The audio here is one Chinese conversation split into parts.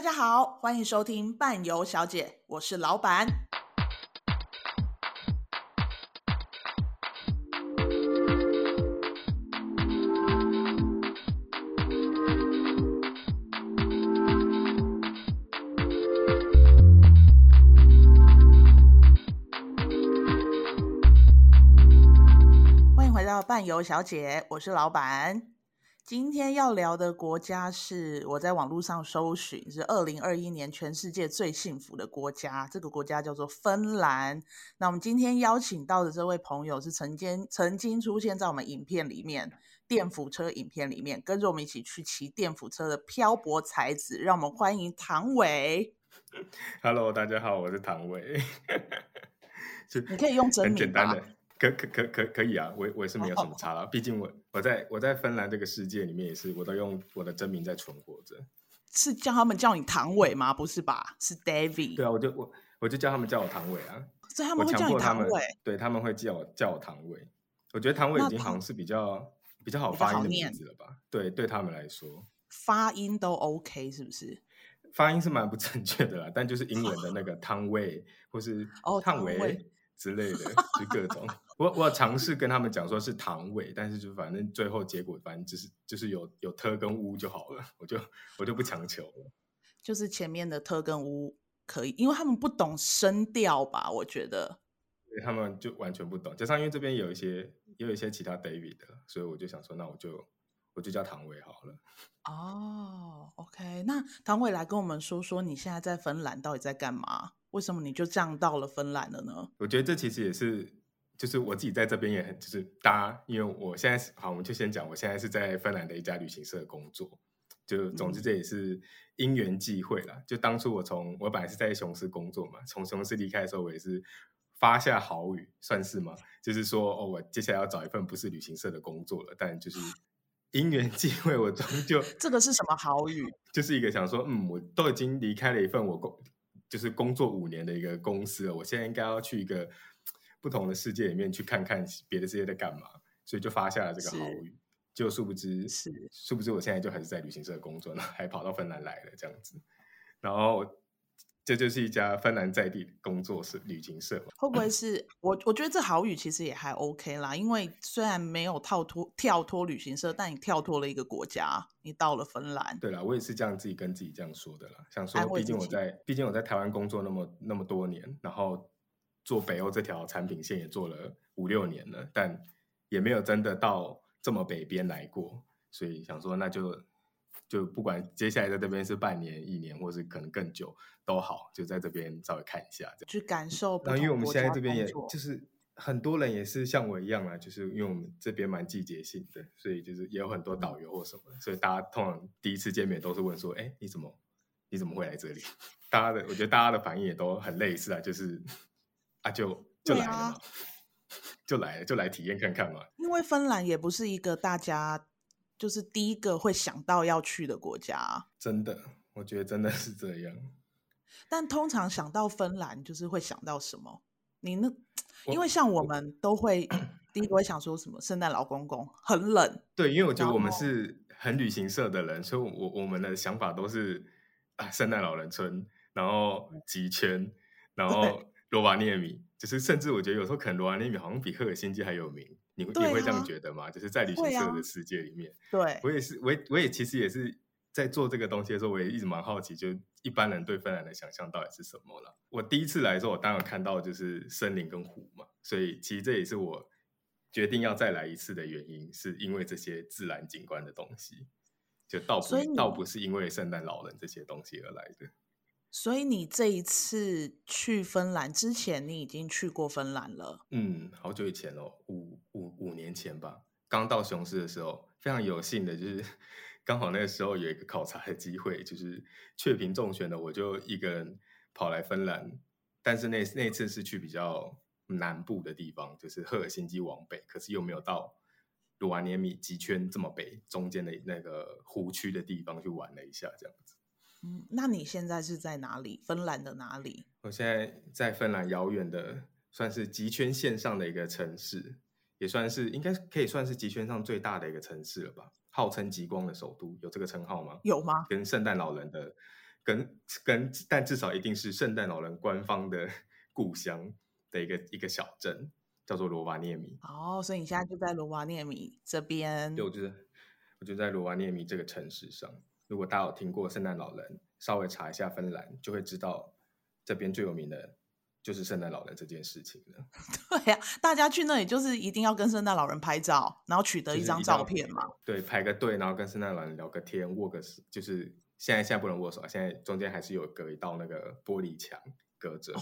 大家好，欢迎收听伴游小姐，我是老板。欢迎回到伴游小姐，我是老板。今天要聊的国家是我在网络上搜寻，是二零二一年全世界最幸福的国家。这个国家叫做芬兰。那我们今天邀请到的这位朋友是曾经曾经出现在我们影片里面电扶车影片里面，跟着我们一起去骑电扶车的漂泊才子。让我们欢迎唐伟。Hello，大家好，我是唐伟。你可以用真名吧。可可可可可以啊，我我也是没有什么差了，毕竟我我在我在芬兰这个世界里面也是，我都用我的真名在存活着。是叫他们叫你唐伟吗？不是吧？是 David。对啊，我就我我就叫他们叫我唐伟啊。所以他们会叫你唐伟。对，他们会叫我叫我唐伟。我觉得唐伟已经好像是比较比较好发音的名字了吧？对，对他们来说，发音都 OK 是不是？发音是蛮不正确的啦，但就是英文的那个汤伟或是哦汤伟之类的，就各种。我我尝试跟他们讲说是唐伟，但是就反正最后结果反正就是就是有有特跟乌就好了，我就我就不强求了。就是前面的特跟乌可以，因为他们不懂声调吧？我觉得，对，他们就完全不懂。加上因为这边有一些也有一些其他 David 的，所以我就想说，那我就我就叫唐伟好了。哦，OK，那唐伟来跟我们说说你现在在芬兰到底在干嘛？为什么你就这样到了芬兰了呢？我觉得这其实也是。就是我自己在这边也很，就是搭，因为我现在是好，我们就先讲，我现在是在芬兰的一家旅行社工作。就总之这也是因缘际会啦。就当初我从我本来是在雄狮工作嘛，从雄狮离开的时候，我也是发下豪语，算是吗？就是说哦，我接下来要找一份不是旅行社的工作了。但就是 因缘际会，我终究这个是什么豪语？就是一个想说，嗯，我都已经离开了一份我工就是工作五年的一个公司了，我现在应该要去一个。不同的世界里面去看看别的世界在干嘛，所以就发下了这个好语。就殊不知，是殊不知我现在就还是在旅行社工作呢，还跑到芬兰来了这样子。然后这就是一家芬兰在地工作室旅行社。会不会是我？我觉得这好语其实也还 OK 啦，因为虽然没有跳脱跳脱旅行社，但你跳脱了一个国家，你到了芬兰。对啦，我也是这样自己跟自己这样说的啦。想说，毕竟我在毕竟我在台湾工作那么那么多年，然后。做北欧这条产品线也做了五六年了，但也没有真的到这么北边来过，所以想说那就就不管接下来在这边是半年、一年，或是可能更久都好，就在这边稍微看一下，去感受。然后因为我们现在这边也就是很多人也是像我一样啊，就是因为我们这边蛮季节性的，所以就是也有很多导游或什么，所以大家通常第一次见面都是问说：“哎，你怎么你怎么会来这里？” 大家的我觉得大家的反应也都很类似啊，就是。啊，就就来了，啊、就来了，就来体验看看嘛。因为芬兰也不是一个大家就是第一个会想到要去的国家。真的，我觉得真的是这样。但通常想到芬兰，就是会想到什么？你那，因为像我们都会第一个会想说什么？圣诞老公公很冷。对，因为我觉得我们是很旅行社的人，所以我我们的想法都是啊，圣诞老人村，然后极圈，然后。罗瓦涅米，就是甚至我觉得有时候可能罗瓦涅米好像比赫尔辛基还有名，你会、啊、你会这样觉得吗？就是在旅行社的世界里面，对、啊、我也是，我也我也其实也是在做这个东西的时候，我也一直蛮好奇，就一般人对芬兰的想象到底是什么了。我第一次来的时候，我当然看到就是森林跟湖嘛，所以其实这也是我决定要再来一次的原因，是因为这些自然景观的东西，就倒不倒不是因为圣诞老人这些东西而来的。所以你这一次去芬兰之前，你已经去过芬兰了？嗯，好久以前哦，五五五年前吧。刚到雄狮的时候，非常有幸的就是刚好那个时候有一个考察的机会，就是雀屏中选的，我就一个人跑来芬兰。但是那那次是去比较南部的地方，就是赫尔辛基往北，可是又没有到罗瓦涅米极圈这么北，中间的那个湖区的地方去玩了一下，这样子。嗯，那你现在是在哪里？芬兰的哪里？我现在在芬兰遥远的，算是极圈线上的一个城市，也算是应该可以算是极圈上最大的一个城市了吧？号称极光的首都，有这个称号吗？有吗？跟圣诞老人的，跟跟但至少一定是圣诞老人官方的 故乡的一个一个小镇，叫做罗瓦涅米。哦，所以你现在就在罗瓦涅米这边？对，我就我就在罗瓦涅米这个城市上。如果大家有听过圣诞老人，稍微查一下芬兰，就会知道这边最有名的。就是圣诞老人这件事情了。对呀、啊，大家去那里就是一定要跟圣诞老人拍照，然后取得一张照片嘛。对，排个队，然后跟圣诞老人聊个天，握个手。就是现在现在不能握手，现在中间还是有隔一道那个玻璃墙隔着，哦、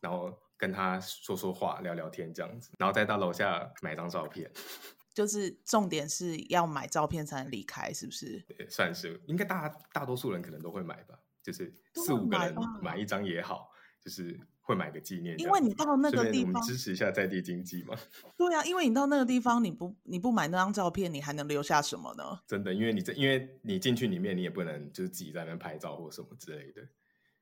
然后跟他说说话、聊聊天这样子，然后再到楼下买张照片。就是重点是要买照片才能离开，是不是？对，算是，应该大大多数人可能都会买吧，就是四五个人买一张也好，就是。会买个纪念，因为你到那个地方支持一下在地经济嘛。对啊，因为你到那个地方，你不你不买那张照片，你还能留下什么呢？真的，因为你这因为你进去里面，你也不能就是自己在那边拍照或什么之类的，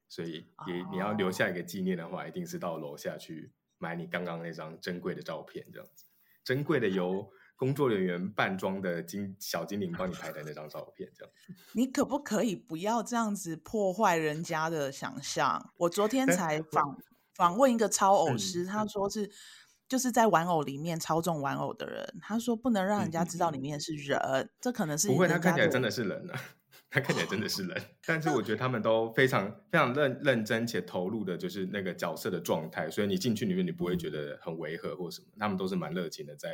所以也、哦、你要留下一个纪念的话，一定是到楼下去买你刚刚那张珍贵的照片，这样子，珍贵的 由工作人员扮装的精小精灵帮你拍的那张照片，这样。你可不可以不要这样子破坏人家的想象？我昨天才访。访问一个超偶师，嗯、他说是就是在玩偶里面操纵玩偶的人。他说不能让人家知道里面是人，嗯、这可能是不会。他看起来真的是人呢、啊，他看起来真的是人。但是我觉得他们都非常非常认认真且投入的，就是那个角色的状态。所以你进去里面，你不会觉得很违和或什么。他们都是蛮热情的，在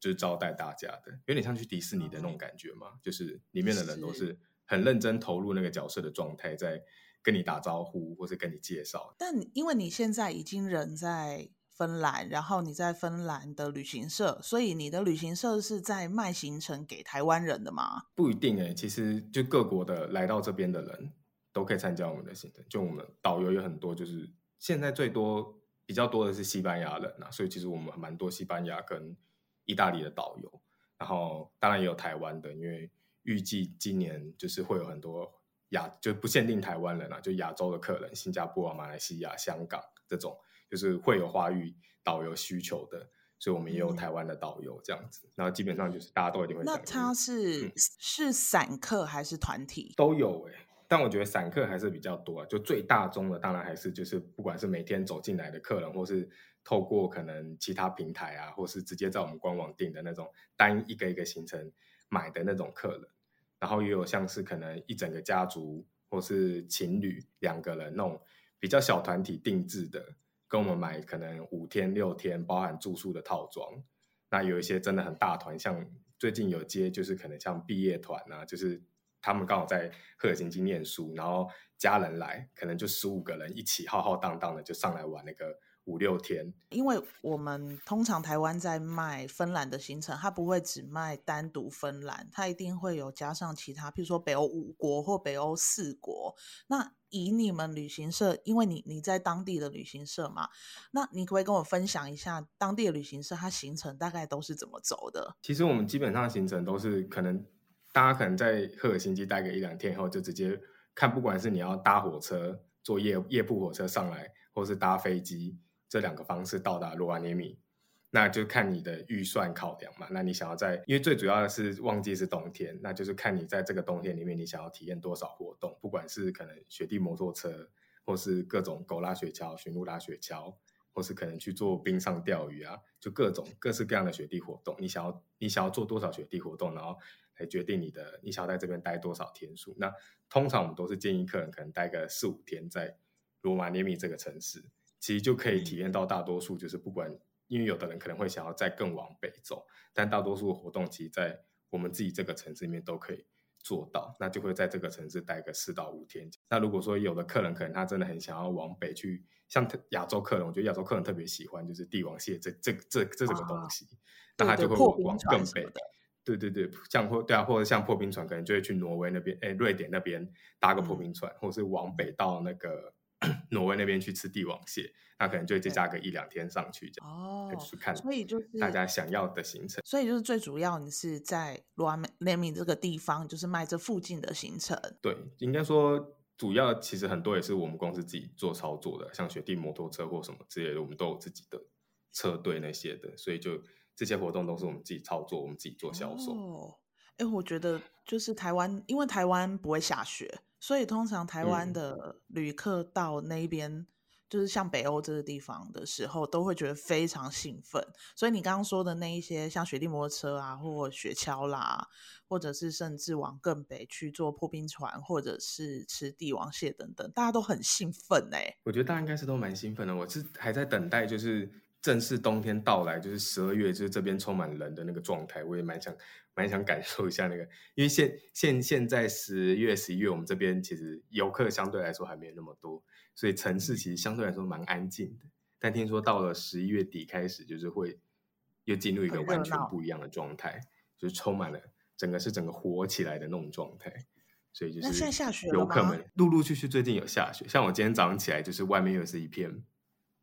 就是招待大家的，有点像去迪士尼的那种感觉嘛。就是里面的人都是很认真投入那个角色的状态，在。跟你打招呼，或是跟你介绍。但因为你现在已经人在芬兰，然后你在芬兰的旅行社，所以你的旅行社是在卖行程给台湾人的吗？不一定诶、欸，其实就各国的来到这边的人都可以参加我们的行程。就我们导游有很多，就是现在最多比较多的是西班牙人啊，所以其实我们蛮多西班牙跟意大利的导游。然后当然也有台湾的，因为预计今年就是会有很多。亚就不限定台湾人啊，就亚洲的客人，新加坡啊、马来西亚、香港这种，就是会有华语导游需求的，所以我们也有台湾的导游这样子。嗯、然后基本上就是大家都一定会。那他是、嗯、是散客还是团体？都有哎、欸，但我觉得散客还是比较多啊。就最大宗的，当然还是就是不管是每天走进来的客人，或是透过可能其他平台啊，或是直接在我们官网订的那种单一个一个行程买的那种客人。然后也有像是可能一整个家族或是情侣两个人那种比较小团体定制的，跟我们买可能五天六天包含住宿的套装。那有一些真的很大团，像最近有接就是可能像毕业团啊，就是他们刚好在赫尔辛基念书，然后家人来，可能就十五个人一起浩浩荡荡的就上来玩那个。五六天，因为我们通常台湾在卖芬兰的行程，它不会只卖单独芬兰，它一定会有加上其他，譬如说北欧五国或北欧四国。那以你们旅行社，因为你你在当地的旅行社嘛，那你可不可以跟我分享一下当地的旅行社它行程大概都是怎么走的？其实我们基本上行程都是可能大家可能在赫尔辛基待个一两天以后，就直接看，不管是你要搭火车、坐夜夜铺火车上来，或是搭飞机。这两个方式到达罗瓦涅米，那就看你的预算考量嘛。那你想要在，因为最主要的是旺季是冬天，那就是看你在这个冬天里面，你想要体验多少活动，不管是可能雪地摩托车，或是各种狗拉雪橇、驯鹿拉雪橇，或是可能去做冰上钓鱼啊，就各种各式各样的雪地活动。你想要你想要做多少雪地活动，然后来决定你的你想要在这边待多少天数。那通常我们都是建议客人可能待个四五天在罗马涅米这个城市。其实就可以体验到大多数，就是不管，因为有的人可能会想要再更往北走，但大多数的活动其实，在我们自己这个城市里面都可以做到，那就会在这个城市待个四到五天。那如果说有的客人可能他真的很想要往北去，像亚洲客人，我觉得亚洲客人特别喜欢就是帝王蟹这这这这这个东西，那他就会往更北。对对对，像或对啊，或者像破冰船，可能就会去挪威那边，哎，瑞典那边搭个破冰船，或是往北到那个。挪威那边去吃帝王蟹，那可能就再加个一两天上去，这样哦，去看。所以就是大家想要的行程。所以就是最主要，你是在罗瓦涅米这个地方，就是卖这附近的行程。对，应该说主要其实很多也是我们公司自己做操作的，像雪地摩托车或什么之类的，我们都有自己的车队那些的，所以就这些活动都是我们自己操作，我们自己做销售。哦，哎，我觉得就是台湾，因为台湾不会下雪。所以通常台湾的旅客到那边，嗯、就是像北欧这个地方的时候，都会觉得非常兴奋。所以你刚刚说的那一些，像雪地摩托车啊，或雪橇啦，或者是甚至往更北去坐破冰船，或者是吃帝王蟹等等，大家都很兴奋哎、欸。我觉得大家应该是都蛮兴奋的。我是还在等待，就是。正式冬天到来，就是十二月，就是这边充满人的那个状态，我也蛮想蛮想感受一下那个。因为现现现在十月十一月，我们这边其实游客相对来说还没有那么多，所以城市其实相对来说蛮安静的。但听说到了十一月底开始，就是会又进入一个完全不一样的状态，就是充满了整个是整个活起来的那种状态。所以就是？游客们陆陆续续最近有下雪，像我今天早上起来，就是外面又是一片。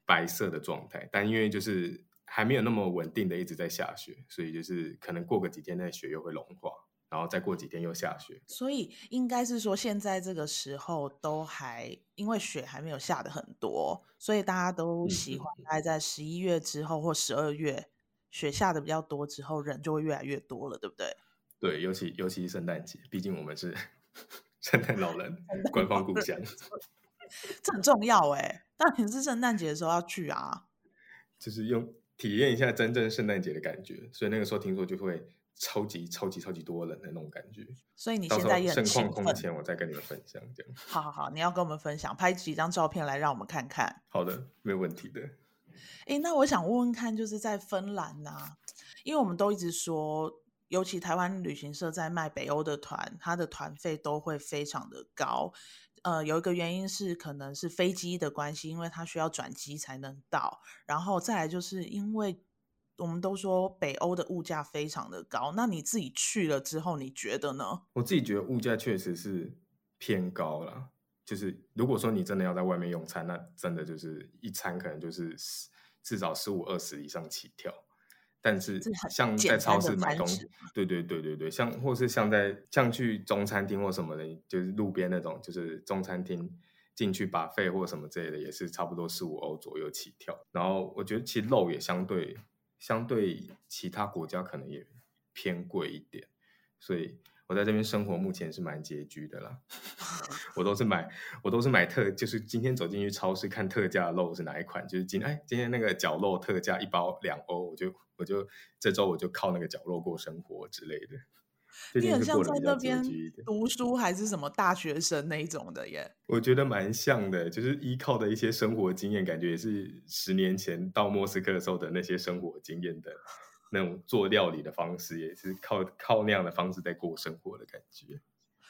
白色的状态，但因为就是还没有那么稳定的一直在下雪，所以就是可能过个几天那雪又会融化，然后再过几天又下雪。所以应该是说现在这个时候都还因为雪还没有下的很多，所以大家都喜欢待在十一月之后或十二月雪下的比较多之后，人就会越来越多了，对不对？对，尤其尤其是圣诞节，毕竟我们是 圣诞老人官方故乡。这很重要哎，但平时圣诞节的时候要去啊，就是用体验一下真正圣诞节的感觉，所以那个时候听说就会超级超级超级多人的那种感觉。所以你现在也很空前，我再跟你们分享这样。好好好，你要跟我们分享，拍几张照片来让我们看看。好的，没有问题的。哎，那我想问问看，就是在芬兰呐、啊，因为我们都一直说，尤其台湾旅行社在卖北欧的团，它的团费都会非常的高。呃，有一个原因是可能是飞机的关系，因为它需要转机才能到。然后再来就是因为我们都说北欧的物价非常的高，那你自己去了之后，你觉得呢？我自己觉得物价确实是偏高了。就是如果说你真的要在外面用餐，那真的就是一餐可能就是至少十五二十以上起跳。但是像在超市买东西，对对对对对，像或是像在像去中餐厅或什么的，就是路边那种，就是中餐厅进去 buffet 或什么之类的，也是差不多十五欧左右起跳。然后我觉得其实肉也相对相对其他国家可能也偏贵一点，所以。我在这边生活，目前是蛮拮据的啦。我都是买，我都是买特，就是今天走进去超市看特价的肉是哪一款，就是今哎今天那个绞肉特价一包两欧，我就我就这周我就靠那个绞肉过生活之类的。你很像在那边读书还是什么大学生那一种的耶？我觉得蛮像的，就是依靠的一些生活经验，感觉也是十年前到莫斯科的时候的那些生活经验的。那种做料理的方式也是靠靠那样的方式在过生活的感觉，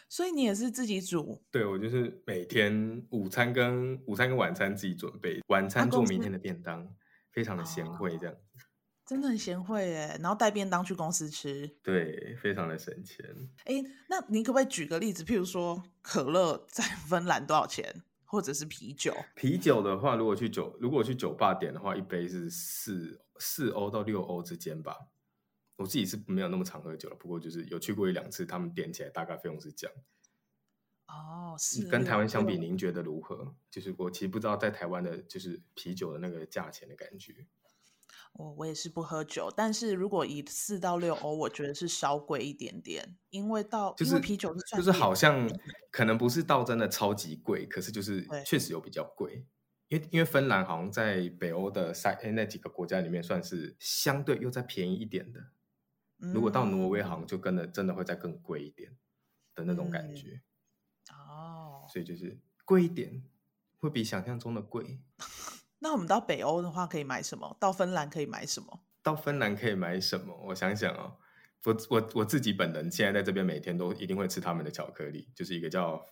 所以你也是自己煮？对，我就是每天午餐跟午餐跟晚餐自己准备，晚餐做明天的便当，非常的贤惠这样子，真的很贤惠耶。然后带便当去公司吃，对，非常的省钱。哎，那你可不可以举个例子？譬如说可乐在芬兰多少钱，或者是啤酒？啤酒的话，如果去酒如果去酒吧点的话，一杯是四。四欧到六欧之间吧，我自己是没有那么常喝酒了，不过就是有去过一两次，他们点起来大概费用是这样。哦，是跟台湾相比，您觉得如何？就是我其实不知道在台湾的，就是啤酒的那个价钱的感觉。我我也是不喝酒，但是如果以四到六欧，我觉得是稍贵一点点，因为到就是啤酒是就是好像可能不是到真的超级贵，可是就是确实有比较贵。因为因为芬兰好像在北欧的三那几个国家里面算是相对又再便宜一点的，嗯、如果到挪威好像就跟的真的会再更贵一点的那种感觉，嗯、哦，所以就是贵一点会比想象中的贵。那我们到北欧的话可以买什么？到芬兰可以买什么？到芬兰可以买什么？我想想哦，我我我自己本人现在在这边每天都一定会吃他们的巧克力，就是一个叫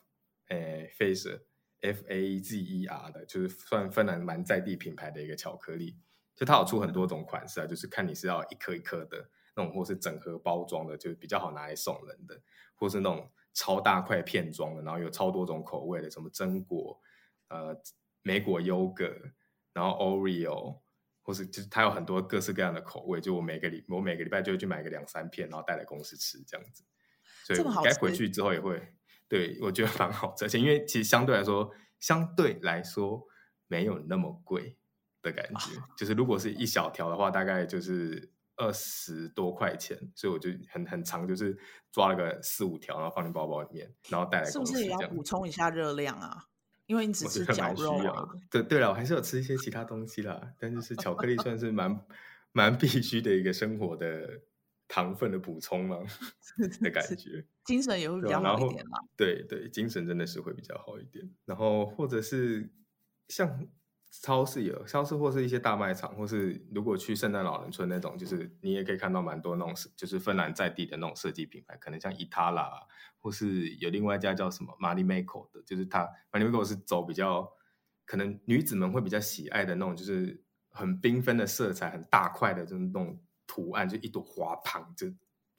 诶 Fazer F A Z E R 的，就是算芬兰蛮在地品牌的一个巧克力，就它有出很多种款式啊，就是看你是要一颗一颗的那种，或是整盒包装的，就是比较好拿来送人的，或是那种超大块片装的，然后有超多种口味的，什么榛果、呃莓果优格，然后 Oreo，或是就是它有很多各式各样的口味，就我每个礼我每个礼拜就会去买个两三片，然后带来公司吃这样子，所以该回去之后也会。对，我觉得蛮好吃，而且因为其实相对来说，相对来说没有那么贵的感觉。就是如果是一小条的话，大概就是二十多块钱，所以我就很很长，就是抓了个四五条，然后放进包包里面，然后带来。是不是也要补充一下热量啊？因为你只吃绞肉啊。对对了，我还是有吃一些其他东西啦，但就是巧克力算是蛮蛮必须的一个生活的糖分的补充吗 的感觉。精神也会比较好一点嘛。对对，精神真的是会比较好一点。然后或者是像。超市有超市，或是一些大卖场，或是如果去圣诞老人村那种，就是你也可以看到蛮多那种，就是芬兰在地的那种设计品牌，可能像伊塔拉，或是有另外一家叫什么 Marimekko 的，就是它 Marimekko 是走比较可能女子们会比较喜爱的那种，就是很缤纷的色彩，很大块的这种那种图案，就一朵花旁就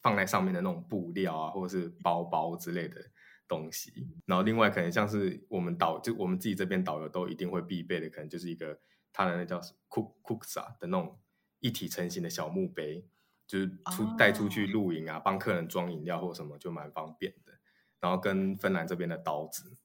放在上面的那种布料啊，或者是包包之类的。东西，然后另外可能像是我们导就我们自己这边导游都一定会必备的，可能就是一个它的那叫 Cook Cooksa 的那种一体成型的小木杯，就是出带出去露营啊，帮客人装饮料或什么就蛮方便的。然后跟芬兰这边的刀子，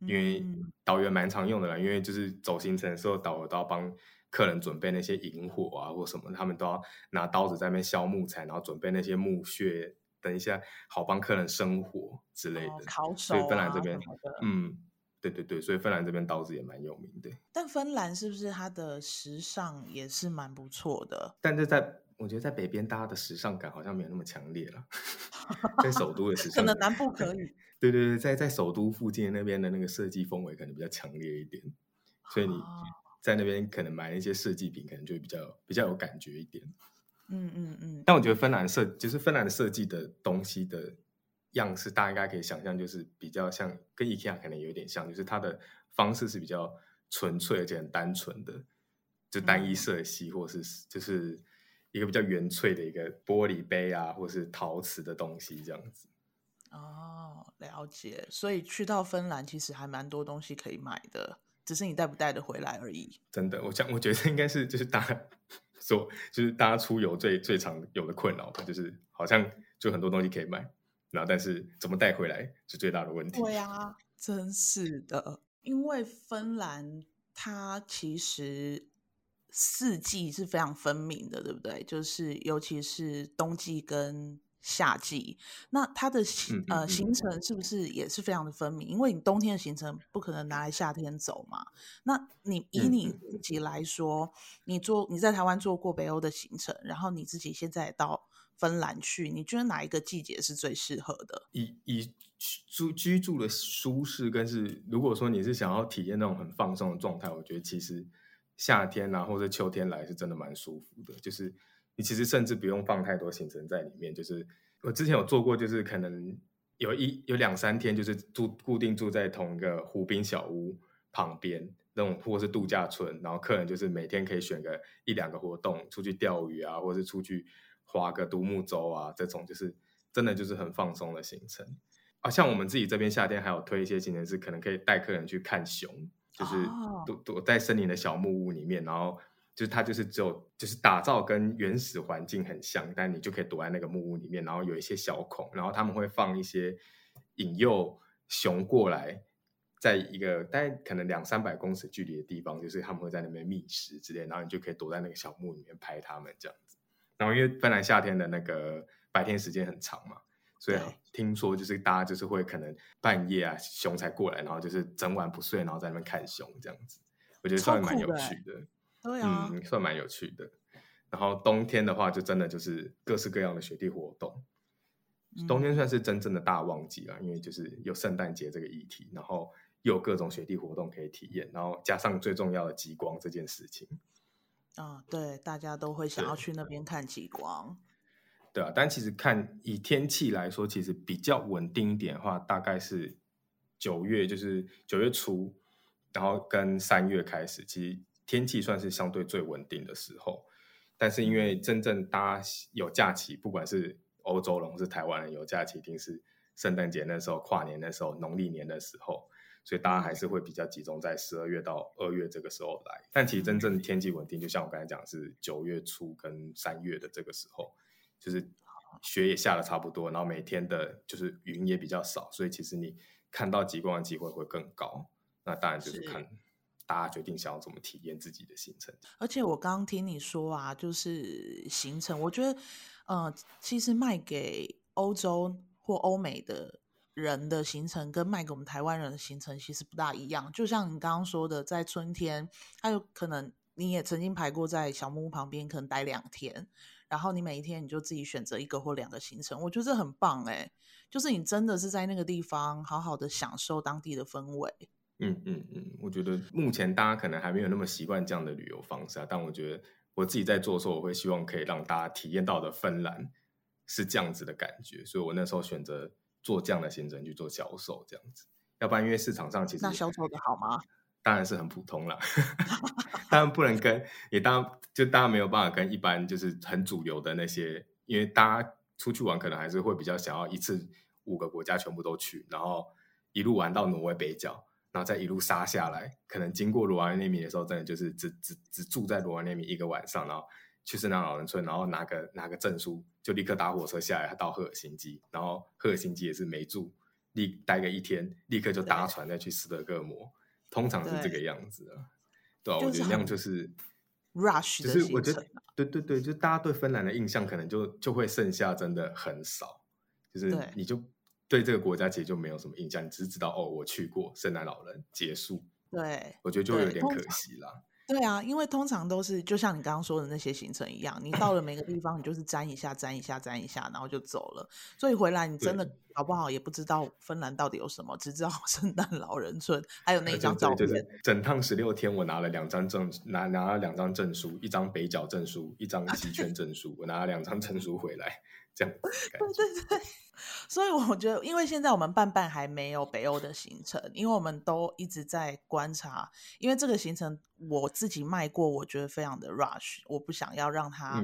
因为导游蛮常用的啦，因为就是走行程的时候，导游都要帮客人准备那些引火啊或什么，他们都要拿刀子在那边削木材，然后准备那些木屑。等一下，好帮客人生火之类的，哦烤手啊、所以芬兰这边，嗯，对对对，所以芬兰这边刀子也蛮有名的。但芬兰是不是它的时尚也是蛮不错的？但是在我觉得在北边，大家的时尚感好像没有那么强烈了。在首都的时 尚，可能南部 可以。对对对，在在首都附近那边的那个设计氛围可能比较强烈一点，所以你在那边可能买一些设计品，可能就会比较比较有感觉一点。嗯嗯嗯，但我觉得芬兰设就是芬兰的设计的东西的样式，大家应该可以想象，就是比较像跟 IKEA 可能有点像，就是它的方式是比较纯粹而且很单纯的，就单一色系，或是就是一个比较原粹的一个玻璃杯啊，或是陶瓷的东西这样子。哦，了解。所以去到芬兰其实还蛮多东西可以买的，只是你带不带得回来而已。真的，我想我觉得应该是就是大家。说就是大家出游最最常有的困扰吧，就是好像就很多东西可以买，然后但是怎么带回来是最大的问题。对啊，真是的，因为芬兰它其实四季是非常分明的，对不对？就是尤其是冬季跟。夏季，那它的行呃行程是不是也是非常的分明？因为你冬天的行程不可能拿来夏天走嘛。那你以你自己来说，你做你在台湾做过北欧的行程，然后你自己现在到芬兰去，你觉得哪一个季节是最适合的？以以住居住的舒适，跟是如果说你是想要体验那种很放松的状态，我觉得其实夏天啊或者秋天来是真的蛮舒服的，就是。你其实甚至不用放太多行程在里面，就是我之前有做过，就是可能有一有两三天，就是住固定住在同一个湖滨小屋旁边那种，或是度假村，然后客人就是每天可以选个一两个活动，出去钓鱼啊，或者是出去划个独木舟啊，这种就是真的就是很放松的行程啊。像我们自己这边夏天还有推一些行程，是可能可以带客人去看熊，就是躲躲在森林的小木屋里面，然后。就是它就是只有就是打造跟原始环境很像，但你就可以躲在那个木屋里面，然后有一些小孔，然后他们会放一些引诱熊过来，在一个大概可能两三百公尺距离的地方，就是他们会在那边觅食之类，然后你就可以躲在那个小木里面拍他们这样子。然后因为芬兰夏天的那个白天时间很长嘛，所以听说就是大家就是会可能半夜啊熊才过来，然后就是整晚不睡，然后在那边看熊这样子，我觉得算蛮有趣的。对啊、嗯，算蛮有趣的。然后冬天的话，就真的就是各式各样的雪地活动。冬天算是真正的大旺季了，因为就是有圣诞节这个议题，然后又有各种雪地活动可以体验，然后加上最重要的极光这件事情。啊、哦，对，大家都会想要去那边看极光。对啊，但其实看以天气来说，其实比较稳定一点的话，大概是九月，就是九月初，然后跟三月开始，其实。天气算是相对最稳定的时候，但是因为真正大家有假期，不管是欧洲人或是台湾人有假期，一定是圣诞节那时候、跨年那时候、农历年的时候，所以大家还是会比较集中在十二月到二月这个时候来。但其实真正天气稳定，就像我刚才讲，是九月初跟三月的这个时候，就是雪也下的差不多，然后每天的就是云也比较少，所以其实你看到极光的机会会更高。那当然就是看。大家决定想要怎么体验自己的行程。而且我刚刚听你说啊，就是行程，我觉得，呃，其实卖给欧洲或欧美的人的行程，跟卖给我们台湾人的行程其实不大一样。就像你刚刚说的，在春天，还有可能你也曾经排过在小木屋旁边，可能待两天，然后你每一天你就自己选择一个或两个行程，我觉得这很棒哎，就是你真的是在那个地方好好的享受当地的氛围。嗯嗯嗯，我觉得目前大家可能还没有那么习惯这样的旅游方式啊，但我觉得我自己在做的时候，我会希望可以让大家体验到的芬兰是这样子的感觉，所以我那时候选择做这样的行程去做销售，这样子。要不然因为市场上其实那销售的好吗？当然是很普通啦，当然不能跟也当然就大家没有办法跟一般就是很主流的那些，因为大家出去玩可能还是会比较想要一次五个国家全部都去，然后一路玩到挪威北角。然后再一路杀下来，可能经过罗瓦涅米的时候，真的就是只只只住在罗瓦涅米一个晚上，然后去圣诞老人村，然后拿个拿个证书，就立刻搭火车下来到赫尔辛基，然后赫尔辛基也是没住，立待个一天，立刻就搭船再去斯德哥尔摩，通常是这个样子啊。对，我觉得那样就是 rush，就是我觉得对对对，就大家对芬兰的印象可能就就会剩下真的很少，就是你就。对这个国家其实就没有什么印象，你只是知道哦，我去过圣诞老人结束。对，我觉得就会有点可惜啦。对啊，因为通常都是就像你刚刚说的那些行程一样，你到了每个地方，你就是沾一下、沾一下、沾一下，然后就走了。所以回来你真的搞不好也不知道芬兰到底有什么，只知道 圣诞老人村还有那张照片。就是整趟十六天，我拿了两张证，拿拿了两张证书，一张北角证书，一张西圈证书，我拿了两张证书回来。这样对对对，所以我觉得，因为现在我们半半还没有北欧的行程，因为我们都一直在观察，因为这个行程我自己卖过，我觉得非常的 rush，我不想要让它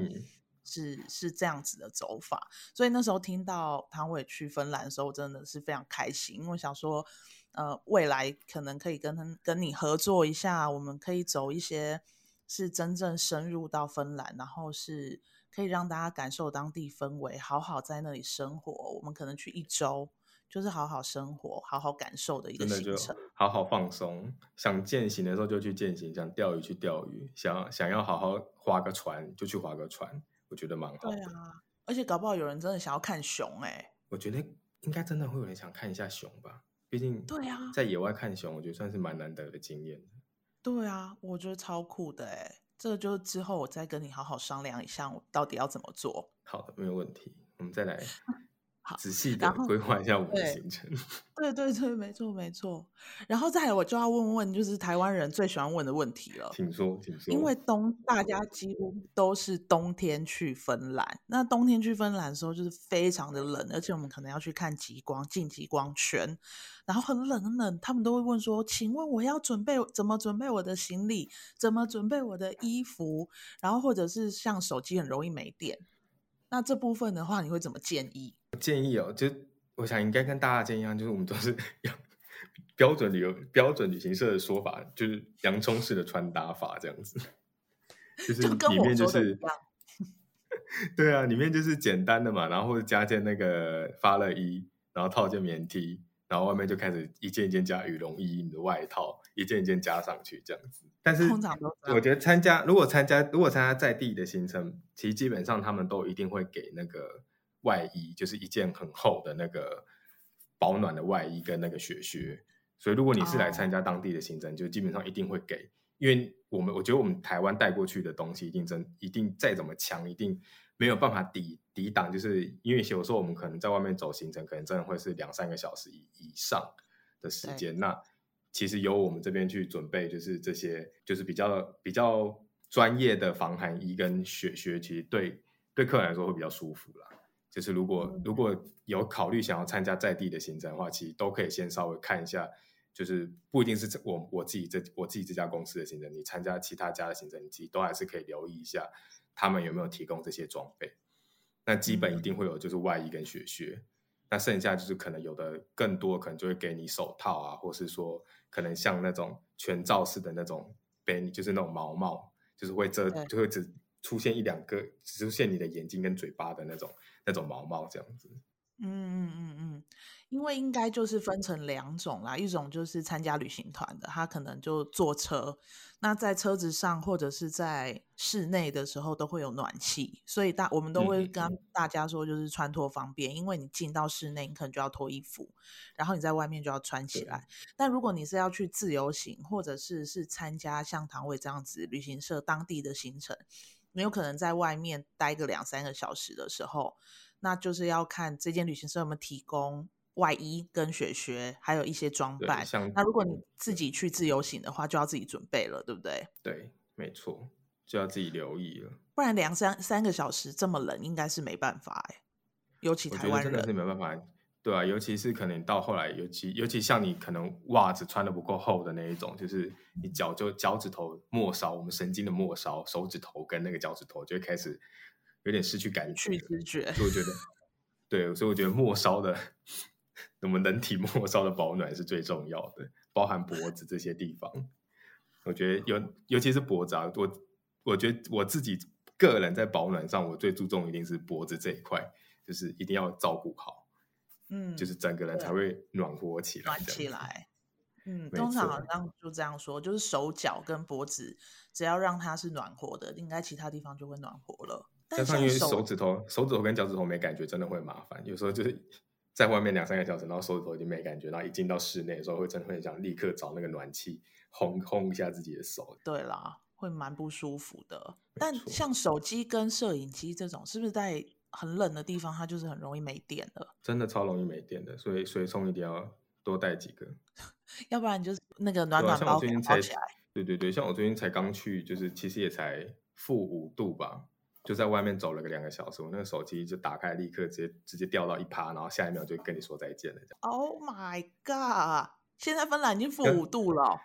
是、嗯、是这样子的走法，所以那时候听到唐伟去芬兰的时候，真的是非常开心，因为想说，呃，未来可能可以跟跟你合作一下，我们可以走一些是真正深入到芬兰，然后是。可以让大家感受当地氛围，好好在那里生活。我们可能去一周，就是好好生活、好好感受的一个行程，好好放松。想践行的时候就去践行，想钓鱼去钓鱼，想想要好好划个船就去划个船。我觉得蛮好的。对啊，而且搞不好有人真的想要看熊哎、欸。我觉得应该真的会有人想看一下熊吧，毕竟对啊，在野外看熊，我觉得算是蛮难得的经验。对啊，我觉得超酷的哎、欸。这个就是之后我再跟你好好商量一下，我到底要怎么做。好的，没有问题。我们再来仔细的规划一下我们的行程。对对对，没错没错。然后再来，我就要问问，就是台湾人最喜欢问的问题了。请说，请说。因为冬大家几乎都是冬天去芬兰，那冬天去芬兰的时候就是非常的冷，而且我们可能要去看极光，进极光圈。然后很冷很冷，他们都会问说：“请问我要准备怎么准备我的行李？怎么准备我的衣服？然后或者是像手机很容易没电，那这部分的话，你会怎么建议？”建议哦，就我想应该跟大家建议一样，就是我们都是 要标准旅游标准旅行社的说法，就是洋葱式的穿搭法这样子，就是里面就是 对啊，里面就是简单的嘛，然后或者加件那个发热衣，然后套件棉 T。然后外面就开始一件一件加羽绒衣、你的外套，一件一件加上去这样子。但是我觉得参加如果参加如果参加在地的行程，其实基本上他们都一定会给那个外衣，就是一件很厚的那个保暖的外衣跟那个雪靴。所以如果你是来参加当地的行程，哦、就基本上一定会给，因为我们我觉得我们台湾带过去的东西一定真一定再怎么强一定。没有办法抵抵挡，就是因为有时候我们可能在外面走行程，可能真的会是两三个小时以以上的时间。那其实由我们这边去准备，就是这些就是比较比较专业的防寒衣跟雪靴，其实对对客人来说会比较舒服啦。就是如果如果有考虑想要参加在地的行程的话，其实都可以先稍微看一下，就是不一定是我我自己这我自己这家公司的行程，你参加其他家的行程，你其实都还是可以留意一下。他们有没有提供这些装备？那基本一定会有，就是外衣跟雪靴。嗯、那剩下就是可能有的更多，可能就会给你手套啊，或是说可能像那种全罩式的那种背，就是那种毛帽，就是会遮，就会只出现一两个，只出现你的眼睛跟嘴巴的那种那种毛毛这样子。嗯嗯嗯嗯，因为应该就是分成两种啦，一种就是参加旅行团的，他可能就坐车，那在车子上或者是在室内的时候都会有暖气，所以大我们都会跟大家说，就是穿脱方便，嗯、因为你进到室内，你可能就要脱衣服，然后你在外面就要穿起来。但如果你是要去自由行，或者是是参加像唐伟这样子旅行社当地的行程，你有可能在外面待个两三个小时的时候。那就是要看这间旅行社有没有提供外衣跟雪靴，还有一些装扮。那如果你自己去自由行的话，就要自己准备了，对不对？对，没错，就要自己留意了。不然两三三个小时这么冷，应该是没办法哎。尤其台湾人真的是没办法，对啊，尤其是可能到后来，尤其尤其像你可能袜子穿的不够厚的那一种，就是你脚就脚趾头末梢，我们神经的末梢，手指头跟那个脚趾头就会开始。有点失去感觉，去知觉，所以我觉得，对，所以我觉得末梢的，我们人体末梢的保暖是最重要的，包含脖子这些地方。我觉得尤尤其是脖子啊，我我觉得我自己个人在保暖上，我最注重一定是脖子这一块，就是一定要照顾好，嗯，就是整个人才会暖和起来，暖起来。嗯，通常好像就这样说，就是手脚跟脖子，只要让它是暖和的，应该其他地方就会暖和了。加上因为手指头、手指头跟脚趾头没感觉，真的会麻烦。有时候就是在外面两三个小时，然后手指头已经没感觉，然后一进到室内的时候，会真的会想立刻找那个暖气烘烘一下自己的手。对啦，会蛮不舒服的。但像手机跟摄影机这种，是不是在很冷的地方，它就是很容易没电的？真的超容易没电的，所以随充一定要多带几个，要不然就是那个暖暖包包起来。对对对，像我最近才刚去，就是其实也才负五度吧。就在外面走了个两个小时，我那个手机就打开，立刻直接直接掉到一趴，然后下一秒就跟你说再见了。Oh my god！现在芬兰已经负五度了。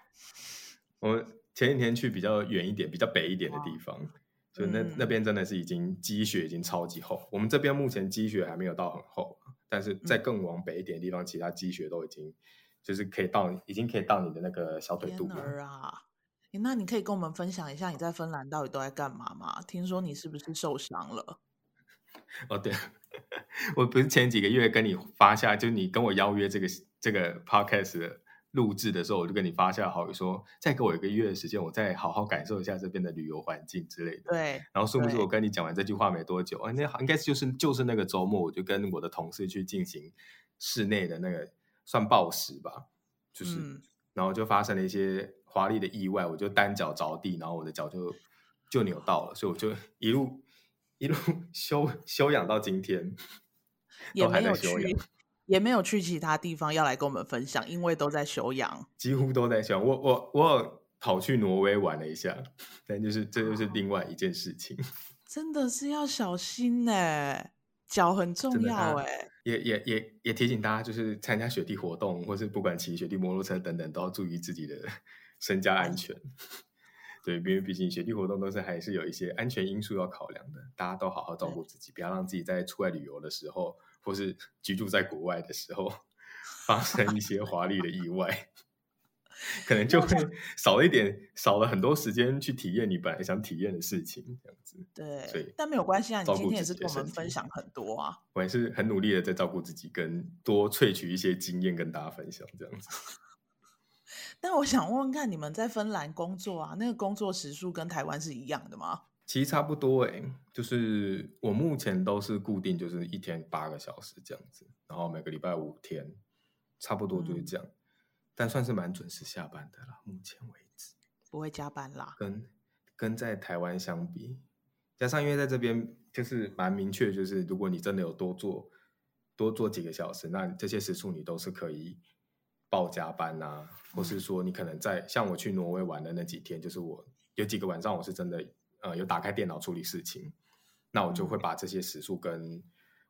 我前几天去比较远一点、比较北一点的地方，哇就那、嗯、那边真的是已经积雪已经超级厚。我们这边目前积雪还没有到很厚，但是在更往北一点的地方，嗯、其他积雪都已经就是可以到，已经可以到你的那个小腿肚了啊。那你可以跟我们分享一下你在芬兰到底都在干嘛吗？听说你是不是受伤了？哦，对，我不是前几个月跟你发下，就你跟我邀约这个这个 podcast 的录制的时候，我就跟你发下好语说，再给我一个月的时间，我再好好感受一下这边的旅游环境之类的。对。然后是不是我跟你讲完这句话没多久，啊，那应该就是就是那个周末，我就跟我的同事去进行室内的那个算暴食吧，就是，嗯、然后就发生了一些。华丽的意外，我就单脚着地，然后我的脚就就扭到了，所以我就一路一路 休休养到今天，也没有去，也没有去其他地方要来跟我们分享，因为都在休养，几乎都在休养。我我我有跑去挪威玩了一下，但就是这就是另外一件事情，真的是要小心呢，脚很重要哎。也也也也提醒大家，就是参加雪地活动，或是不管骑雪地摩托车等等，都要注意自己的。身家安全，对，因为毕竟雪地活动都是还是有一些安全因素要考量的，大家都好好照顾自己，不要让自己在出外旅游的时候，或是居住在国外的时候，发生一些华丽的意外，可能就会少了一点，少了很多时间去体验你本来想体验的事情，这样子。对，所以但没有关系啊，你今天也是跟我们分享很多啊，我也是很努力的在照顾自己，跟多萃取一些经验跟大家分享，这样子。但我想问问看，你们在芬兰工作啊，那个工作时数跟台湾是一样的吗？其实差不多诶、欸，就是我目前都是固定，就是一天八个小时这样子，然后每个礼拜五天，差不多就是这样，嗯、但算是蛮准时下班的啦。目前为止，不会加班啦。跟跟在台湾相比，加上因为在这边就是蛮明确，就是如果你真的有多做多做几个小时，那这些时数你都是可以。报加班呐、啊，或是说你可能在像我去挪威玩的那几天，就是我有几个晚上我是真的呃有打开电脑处理事情，那我就会把这些时数跟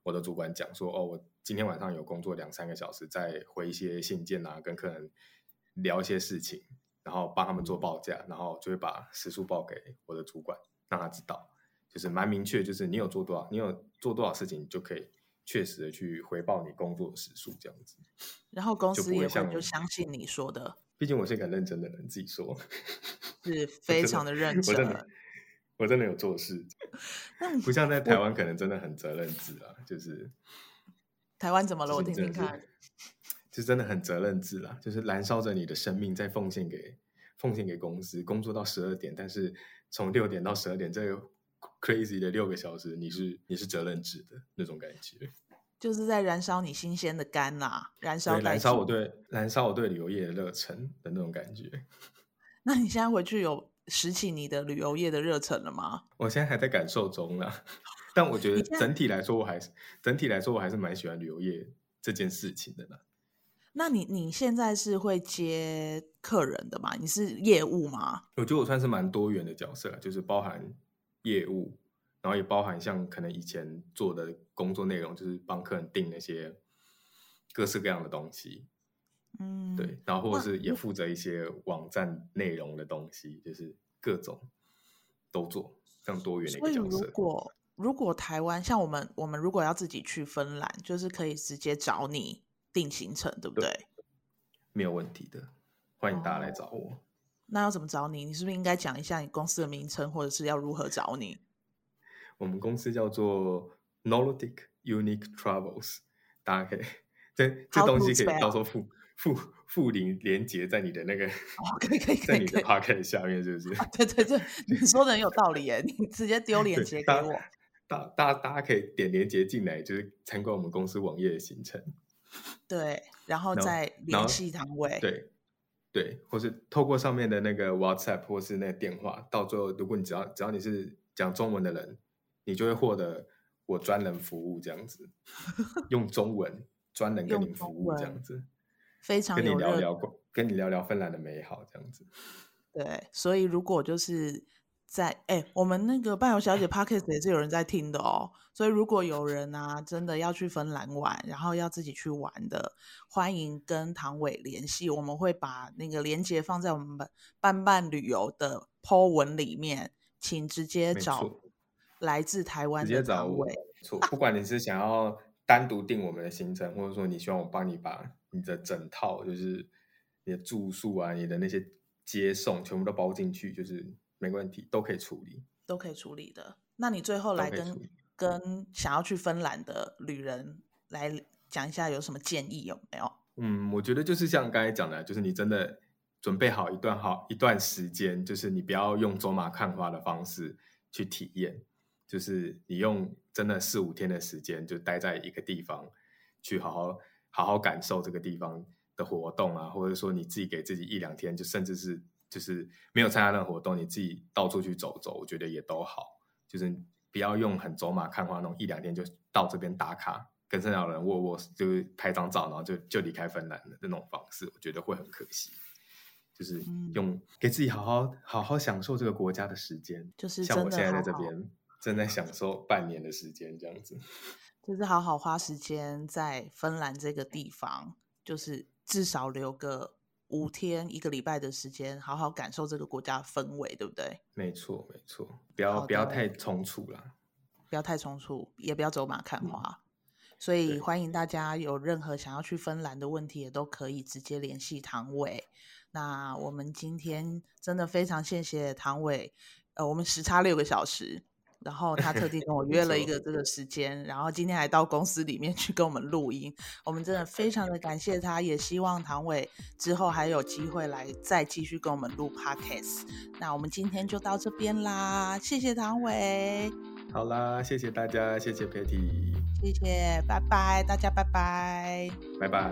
我的主管讲说，哦，我今天晚上有工作两三个小时，在回一些信件啊，跟客人聊一些事情，然后帮他们做报价，然后就会把时数报给我的主管，让他知道，就是蛮明确，就是你有做多少，你有做多少事情，你就可以。确实的去回报你工作的时数这样子，然后公司也会就相信你说的。毕竟我是一个很认真的人，自己说是 非常的认真。我真的，我真的有做事，不像在台湾可能真的很责任制啊，就是台湾怎么了？我听听看。就真的很责任制啦，就是燃烧着你的生命，在奉献给奉献给公司，工作到十二点，但是从六点到十二点这个 crazy 的六个小时，你是你是责任制的那种感觉，就是在燃烧你新鲜的肝呐、啊，燃烧燃烧我对燃烧我对旅游业的热忱的那种感觉。那你现在回去有拾起你的旅游业的热忱了吗？我现在还在感受中呢，但我觉得整体来说，我还是整体来说我还是蛮喜欢旅游业这件事情的啦。那你你现在是会接客人的吗？你是业务吗？我觉得我算是蛮多元的角色，就是包含业务，然后也包含像可能以前做的工作内容，就是帮客人订那些各式各样的东西，嗯，对，然后或者是也负责一些网站内容的东西，就是各种都做，这样多元的一个角色。如果如果台湾像我们，我们如果要自己去芬兰，就是可以直接找你。定行程对不对？对，没有问题的，欢迎大家来找我。哦，那要怎么找你？你是不是应该讲一下你公司的名称，或者是要如何找你？我们公司叫做 Nordic Unique Travels，大家可以 这这东西可以到时候附附附连连接在你的那个，哦，可以可以可以，在你的 podcast 下面是不是？啊，对对对，你说的很有道理耶，你直接丢连接给我。大大家大家可以点连接进来，就是参观我们公司网页的行程。对，然后再联系唐伟。对，对，或是透过上面的那个 WhatsApp 或是那个电话，到最后，如果你只要只要你是讲中文的人，你就会获得我专人服务这样子，用中文专人跟你服务这样子，非常跟你聊聊跟你聊聊芬兰的美好这样子。对，所以如果就是。在哎、欸，我们那个伴游小姐 Podcast 也是有人在听的哦，所以如果有人啊真的要去芬兰玩，然后要自己去玩的，欢迎跟唐伟联系，我们会把那个连接放在我们伴伴旅游的 po 文里面，请直接找来自台湾的唐伟。错，不管你是想要单独订我们的行程，或者说你希望我帮你把你的整套，就是你的住宿啊、你的那些接送全部都包进去，就是。没问题，都可以处理，都可以处理的。那你最后来跟跟想要去芬兰的旅人来讲一下，有什么建议有没有？嗯，我觉得就是像刚才讲的，就是你真的准备好一段好一段时间，就是你不要用走马看花的方式去体验，就是你用真的四五天的时间，就待在一个地方，去好好好好感受这个地方的活动啊，或者说你自己给自己一两天，就甚至是。就是没有参加任何活动，你自己到处去走走，我觉得也都好。就是不要用很走马看花那种一两天就到这边打卡，跟现场的人握握，就是拍张照，然后就就离开芬兰的那种方式，我觉得会很可惜。就是用给自己好好好好享受这个国家的时间，就是像我现在在这边正在享受半年的时间这样子，就是好好花时间在芬兰这个地方，就是至少留个。五天一个礼拜的时间，好好感受这个国家氛围，对不对？没错，没错，不要不要太匆促了，不要太匆促，也不要走马看花。嗯、所以欢迎大家有任何想要去芬兰的问题，也都可以直接联系唐伟。那我们今天真的非常谢谢唐伟，呃，我们时差六个小时。然后他特地跟我 约了一个这个时间，然后今天还到公司里面去跟我们录音。我们真的非常的感谢他，也希望唐伟之后还有机会来再继续跟我们录 Podcast。那我们今天就到这边啦，谢谢唐伟。好啦，谢谢大家，谢谢 Patty，谢谢，拜拜，大家拜拜，拜拜。